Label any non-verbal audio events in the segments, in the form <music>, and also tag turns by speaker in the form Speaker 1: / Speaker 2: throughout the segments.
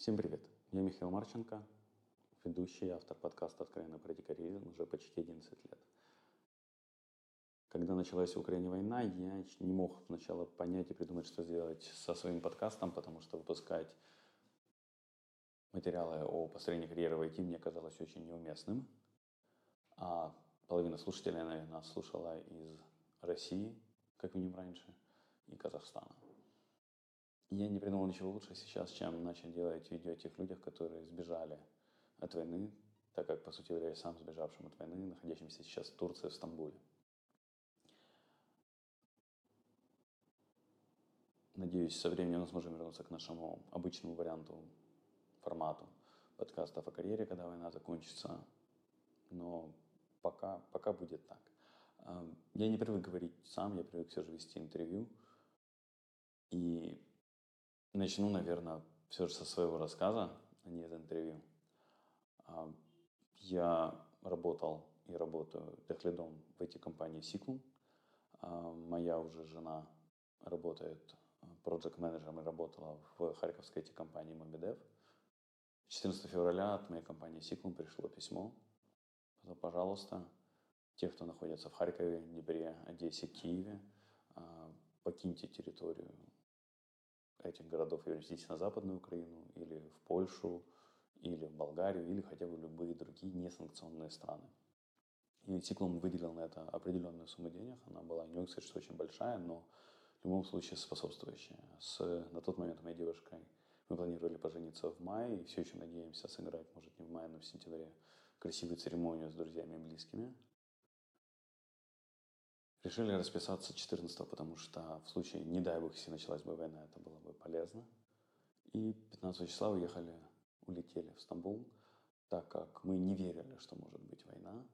Speaker 1: Всем привет! Я Михаил Марченко, ведущий и автор подкаста «Откровенно про дикаризм» уже почти 11 лет. Когда началась в Украине война, я не мог сначала понять и придумать, что сделать со своим подкастом, потому что выпускать материалы о построении карьеры в IT мне казалось очень неуместным. А половина слушателей, наверное, слушала из России, как минимум раньше, и Казахстана. Я не придумал ничего лучше сейчас, чем начать делать видео о тех людях, которые сбежали от войны, так как, по сути, являюсь сам сбежавшим от войны, находящимся сейчас в Турции, в Стамбуле. Надеюсь, со временем мы сможем вернуться к нашему обычному варианту, формату подкастов о карьере, когда война закончится. Но пока, пока будет так. Я не привык говорить сам, я привык все же вести интервью. И Начну, наверное, все же со своего рассказа, а не из интервью. А, я работал и работаю техлидом в IT-компании Сиклум. А, моя уже жена работает проект-менеджером и работала в харьковской IT-компании Mobidев. 14 февраля от моей компании Сиклум пришло письмо. Пожалуйста, те, кто находится в Харькове, Днепре, Одессе, Киеве, покиньте территорию этих городов и вернитесь на Западную Украину, или в Польшу, или в Болгарию, или хотя бы любые другие несанкционные страны. И циклом выделил на это определенную сумму денег. Она была, не могу сказать, что очень большая, но в любом случае способствующая. С, на тот момент моей девушкой мы планировали пожениться в мае, и все еще надеемся сыграть, может, не в мае, но в сентябре, красивую церемонию с друзьями и близкими. Решили расписаться 14 потому что в случае, не дай бог, если началась бы война, это было бы полезно. И 15 числа уехали, улетели в Стамбул, так как мы не верили, что может быть война.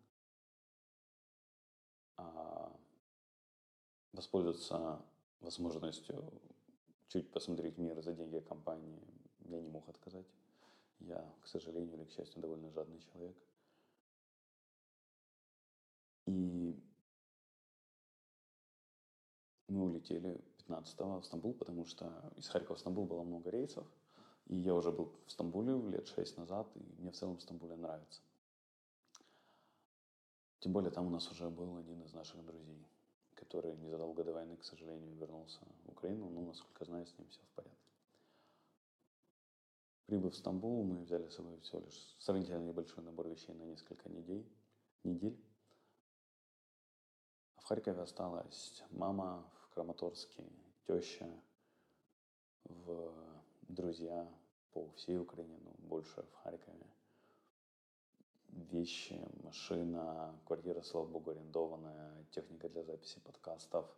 Speaker 1: А воспользоваться возможностью чуть посмотреть мир за деньги компании я не мог отказать. Я, к сожалению или к счастью, довольно жадный человек. Мы улетели 15-го в Стамбул, потому что из Харькова в Стамбул было много рейсов. И я уже был в Стамбуле лет шесть назад, и мне в целом в Стамбуле нравится. Тем более там у нас уже был один из наших друзей, который незадолго до войны, к сожалению, вернулся в Украину. Но, насколько знаю, с ним все в порядке. Прибыв в Стамбул, мы взяли с собой всего лишь сравнительно небольшой набор вещей на несколько недель. недель. В Харькове осталась мама, Краматорске, теща, в друзья по всей Украине, ну, больше в Харькове. Вещи, машина, квартира, слава богу, арендованная, техника для записи подкастов,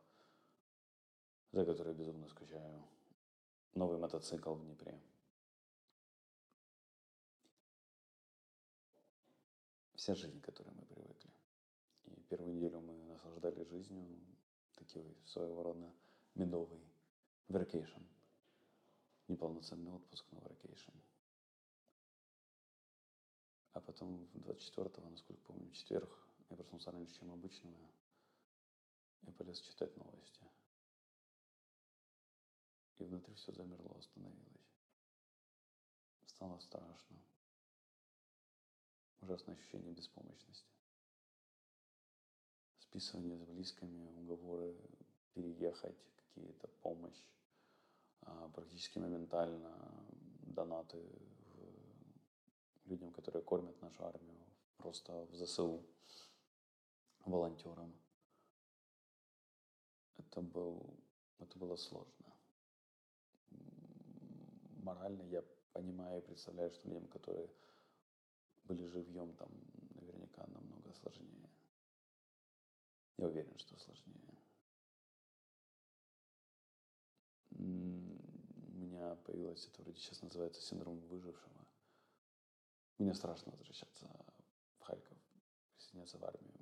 Speaker 1: за которой безумно скучаю. Новый мотоцикл в Днепре. Вся жизнь, к которой мы привыкли. И первую неделю мы наслаждались жизнью, такой своего рода медовый vacation. Неполноценный отпуск, но vacation. А потом 24-го, насколько помню, четверг, я проснулся раньше, чем обычно, и полез читать новости. И внутри все замерло, остановилось. Стало страшно. Ужасное ощущение беспомощности списывание с близкими, уговоры переехать, какие-то помощь, а, практически моментально донаты людям, которые кормят нашу армию, просто в ЗСУ, волонтерам. Это, был, это было сложно. Морально я понимаю и представляю, что людям, которые были живьем, там наверняка намного сложнее. Я уверен, что сложнее. У меня появилось это вроде сейчас называется синдром выжившего. Мне страшно возвращаться в Харьков, присоединяться в армию.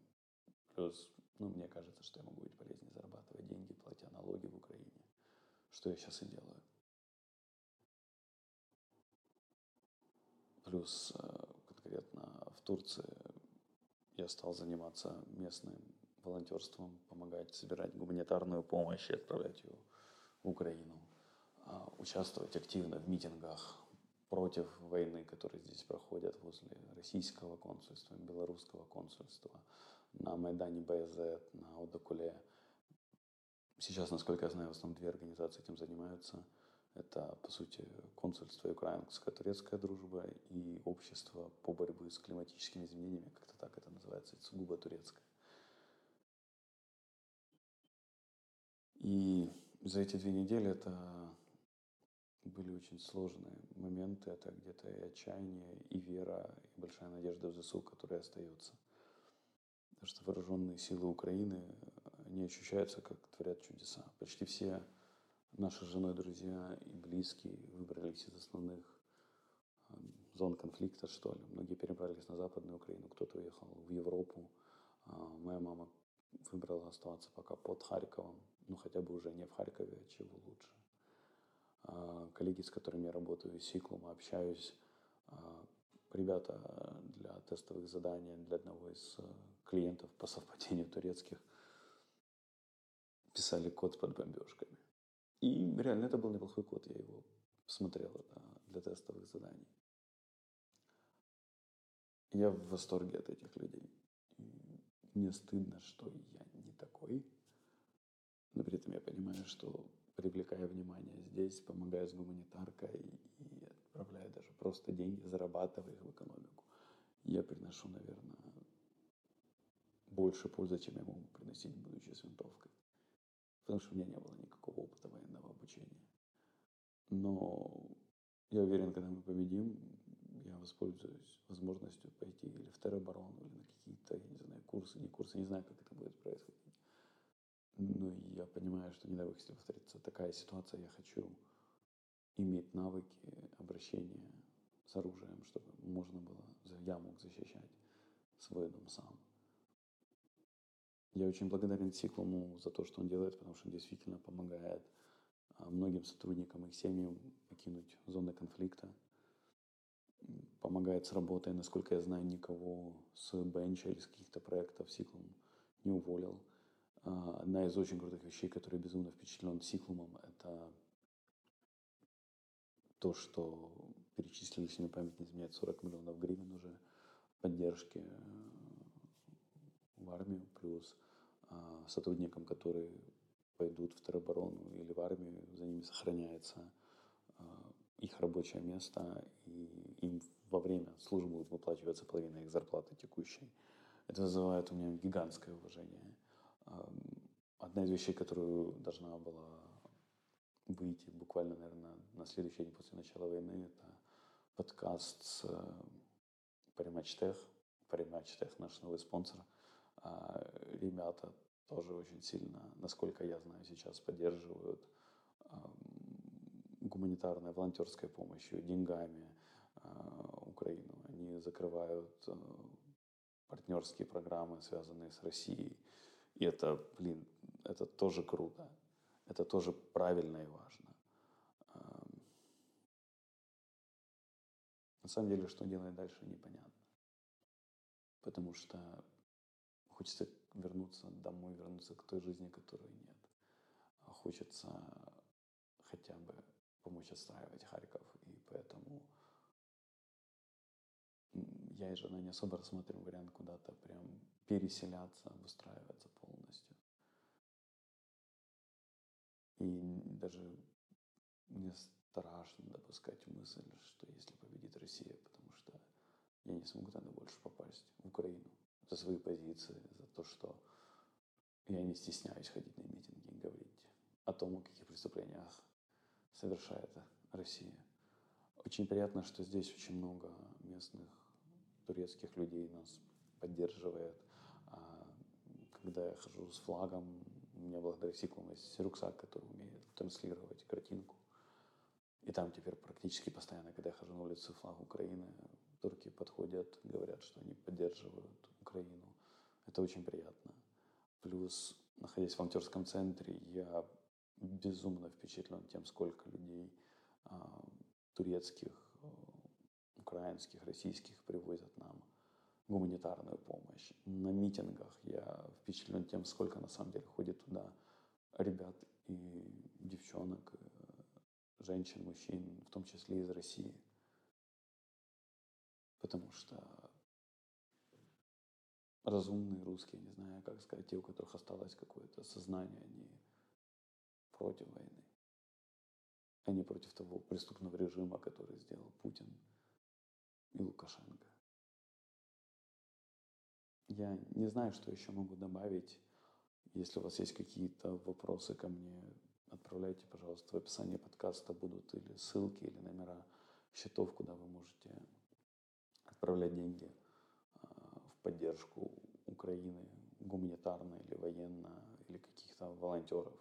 Speaker 1: Плюс, ну, мне кажется, что я могу быть полезнее зарабатывать деньги, платя налоги в Украине. Что я сейчас и делаю. Плюс э, конкретно в Турции я стал заниматься местным волонтерством, помогать собирать гуманитарную помощь и отправлять ее в Украину, а, участвовать активно в митингах против войны, которые здесь проходят возле российского консульства, белорусского консульства, на Майдане БЗ, на Одокуле. Сейчас, насколько я знаю, в основном две организации этим занимаются. Это, по сути, консульство и украинско-турецкая дружба и общество по борьбе с климатическими изменениями, как-то так это называется, сугубо турецкое. И за эти две недели это были очень сложные моменты. Это где-то и отчаяние, и вера, и большая надежда в ЗСУ, которая остается. Потому что вооруженные силы Украины, они ощущаются, как творят чудеса. Почти все наши с женой друзья и близкие выбрались из основных эм, зон конфликта, что ли. Многие перебрались на Западную Украину, кто-то уехал в Европу. А, моя мама выбрала оставаться пока под Харьковом, ну хотя бы уже не в Харькове, а чего лучше. А, коллеги, с которыми я работаю, с Сиклом, общаюсь, а, ребята для тестовых заданий для одного из э, клиентов по совпадению турецких писали код под бомбежками. И реально это был неплохой код, я его смотрел да, для тестовых заданий. Я в восторге от этих людей. Мне стыдно, что я не такой. Но при этом я понимаю, что привлекая внимание здесь, помогая с гуманитаркой и отправляя даже просто деньги, зарабатывая их в экономику, я приношу, наверное, больше пользы, чем я могу приносить, будучи с винтовкой. Потому что у меня не было никакого опыта военного обучения. Но я уверен, когда мы победим, я воспользуюсь возможностью пойти или в тероборону, или на какие-то, я не знаю, курсы, не курсы, не знаю, как это. Ну, я понимаю, что не дай бог, если повторится такая ситуация, я хочу иметь навыки обращения с оружием, чтобы можно было, я мог защищать свой дом сам. Я очень благодарен Циклуму за то, что он делает, потому что он действительно помогает а, многим сотрудникам их семьям покинуть зоны конфликта. Помогает с работой, насколько я знаю, никого с бенча или с каких-то проектов Циклум не уволил. А, одна из очень крутых вещей, которая безумно впечатлен Циклумом, это то, что перечислили, если мне память не изменяет, 40 миллионов гривен уже поддержки э, в армию, плюс а, сотрудникам, которые пойдут в тероборону или в армию, за ними сохраняется а, их рабочее место, и им во время службы будет выплачиваться половина их зарплаты текущей. Это вызывает у меня гигантское уважение. Одна из вещей, которую должна была выйти буквально, наверное, на следующий день после начала войны, это подкаст с Париматчтех. Париматчтех наш новый спонсор. А, ребята тоже очень сильно, насколько я знаю, сейчас поддерживают гуманитарной, волонтерской помощью, деньгами а, Украину. Они закрывают а, партнерские программы, связанные с Россией. И это, блин, это тоже круто. Это тоже правильно и важно. На самом деле, что делать дальше, непонятно. Потому что хочется вернуться домой, вернуться к той жизни, которой нет. А хочется хотя бы помочь отстраивать Харьков. И поэтому я и жена не особо рассматриваем вариант куда-то прям переселяться, обустраиваться И даже мне страшно допускать мысль, что если победит Россия, потому что я не смогу тогда больше попасть в Украину за свои позиции, за то, что я не стесняюсь ходить на митинги и говорить о том, о каких преступлениях совершает Россия. Очень приятно, что здесь очень много местных турецких людей нас поддерживает. А, когда я хожу с флагом, у меня благодаря циклам есть рюкзак, который умеет транслировать картинку. И там теперь практически постоянно, когда я хожу на улице флаг Украины, турки подходят, говорят, что они поддерживают Украину. Это очень приятно. Плюс, находясь в волонтерском центре, я безумно впечатлен тем, сколько людей а, турецких, а, украинских, российских привозят нам гуманитарную помощь. На митингах я впечатлен тем, сколько на самом деле ходит туда ребят и девчонок, женщин, мужчин, в том числе из России. Потому что разумные русские, не знаю, как сказать, те, у которых осталось какое-то сознание, они против войны. Они против того преступного режима, который сделал Путин и Лукашенко. Я не знаю, что еще могу добавить. Если у вас есть какие-то вопросы ко мне, отправляйте, пожалуйста, в описании подкаста будут или ссылки, или номера счетов, куда вы можете отправлять деньги а, в поддержку Украины, гуманитарно или военно, или каких-то волонтеров.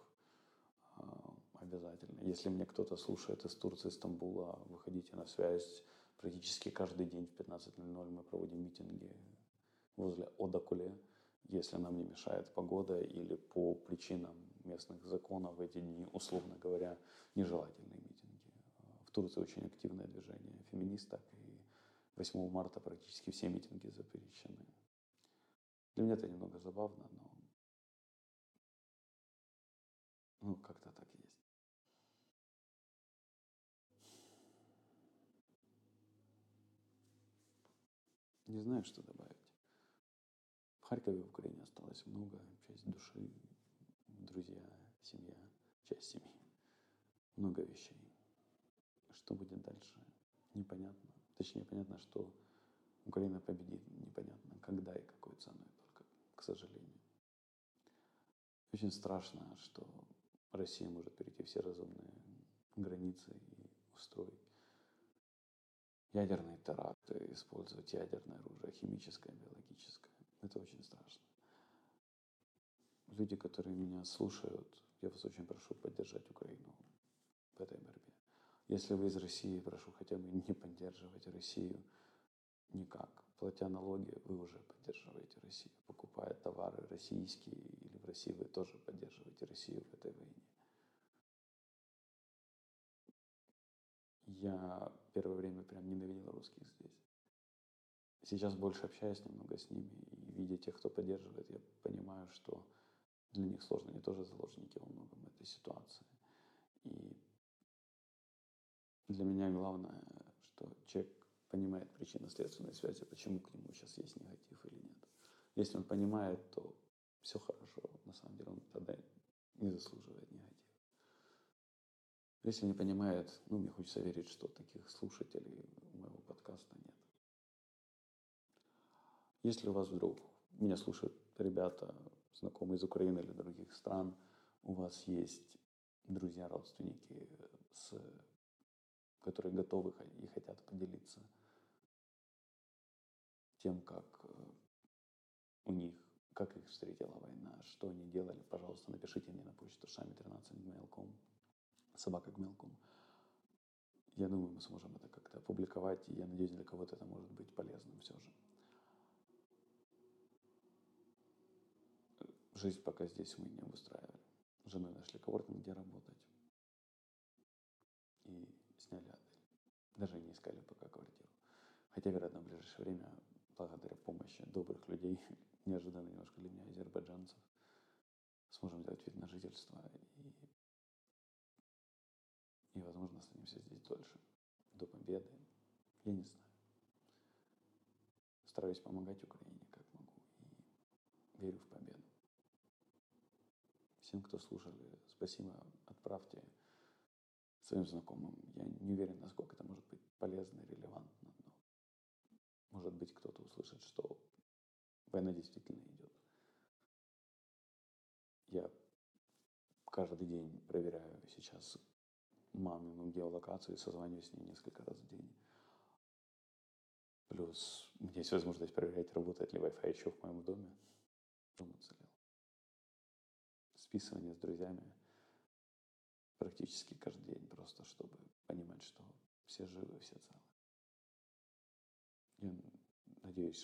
Speaker 1: А, обязательно. Если мне кто-то слушает из Турции, Стамбула, выходите на связь. Практически каждый день в 15.00 мы проводим митинги возле Одакуле, если нам не мешает погода или по причинам местных законов эти дни, условно говоря, нежелательные митинги. В Турции очень активное движение феминисток, и 8 марта практически все митинги запрещены. Для меня это немного забавно, но ну, как-то так есть. Не знаю, что добавить. Харькове, в Украине осталось много, часть души, друзья, семья, часть семьи. Много вещей. Что будет дальше, непонятно. Точнее, понятно, что Украина победит, непонятно, когда и какой ценой, только, к сожалению. Очень страшно, что Россия может перейти все разумные границы и устроить ядерные теракты, использовать ядерное оружие, химическое, биологическое. Это очень страшно. Люди, которые меня слушают, я вас очень прошу поддержать Украину в этой борьбе. Если вы из России, прошу хотя бы не поддерживать Россию никак. Платя налоги, вы уже поддерживаете Россию. Покупая товары российские или в России, вы тоже поддерживаете Россию в этой войне. Я первое время прям ненавидел русских. Сейчас больше общаюсь немного с ними и видя тех, кто поддерживает, я понимаю, что для них сложно, они тоже заложники во многом этой ситуации. И для меня главное, что человек понимает причинно-следственные связи, почему к нему сейчас есть негатив или нет. Если он понимает, то все хорошо. На самом деле он тогда не заслуживает негатива. Если не понимает, ну, мне хочется верить, что таких слушателей у моего подкаста нет. Если у вас вдруг, меня слушают ребята, знакомые из Украины или других стран, у вас есть друзья, родственники, с, которые готовы и хотят поделиться тем, как э, у них, как их встретила война, что они делали, пожалуйста, напишите мне на почту шами13 собака гмелком. Я думаю, мы сможем это как-то опубликовать, и я надеюсь, для кого-то это может быть полезным все же. Жизнь пока здесь мы не обустраивали. С женой нашли коворкинг, где работать. И сняли отель. Даже не искали пока квартиру. Хотя, вероятно, в ближайшее время, благодаря помощи добрых людей, <laughs> неожиданно немножко для меня, азербайджанцев, сможем сделать вид на жительство и и, возможно, останемся здесь дольше, до победы. Я не знаю. Стараюсь помогать Украине, как могу, и верю в победу. Всем, кто слушали, спасибо, отправьте своим знакомым. Я не уверен, насколько это может быть полезно и релевантно, но может быть кто-то услышит, что война действительно идет. Я каждый день проверяю сейчас мамину геолокацию и созваниваюсь с ней несколько раз в день. Плюс у меня есть возможность проверять, работает ли Wi-Fi еще в моем доме. Дом уцелел. Списывание с друзьями практически каждый день, просто чтобы понимать, что все живы, все целы. Я надеюсь,